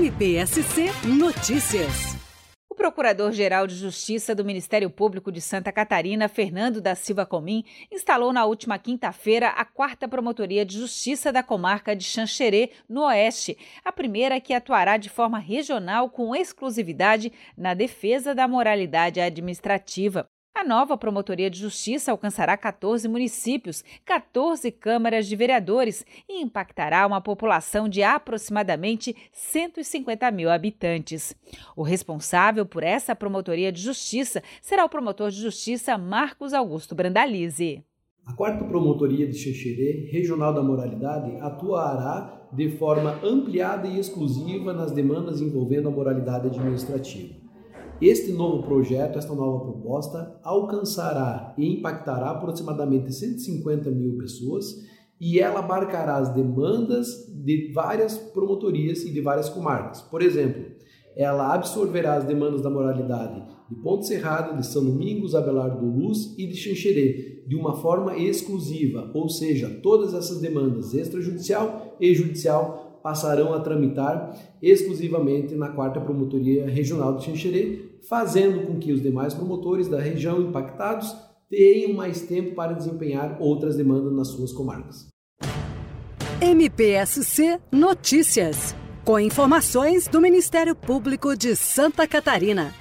MPSC Notícias. O Procurador-Geral de Justiça do Ministério Público de Santa Catarina, Fernando da Silva Comim, instalou na última quinta-feira a quarta Promotoria de Justiça da comarca de Xanxerê, no Oeste, a primeira que atuará de forma regional com exclusividade na defesa da moralidade administrativa. A nova Promotoria de Justiça alcançará 14 municípios, 14 câmaras de vereadores e impactará uma população de aproximadamente 150 mil habitantes. O responsável por essa Promotoria de Justiça será o promotor de Justiça Marcos Augusto Brandalize. A quarta Promotoria de Xexerê, Regional da Moralidade, atuará de forma ampliada e exclusiva nas demandas envolvendo a moralidade administrativa. Este novo projeto, esta nova proposta, alcançará e impactará aproximadamente 150 mil pessoas e ela abarcará as demandas de várias promotorias e de várias comarcas. Por exemplo, ela absorverá as demandas da moralidade de Ponte Serrada, de São Domingos, Abelardo do Luz e de Xanxerê, de uma forma exclusiva, ou seja, todas essas demandas extrajudicial e judicial passarão a tramitar exclusivamente na quarta Promotoria Regional de Xanxerê, fazendo com que os demais promotores da região impactados tenham mais tempo para desempenhar outras demandas nas suas comarcas. MPSC Notícias, com informações do Ministério Público de Santa Catarina.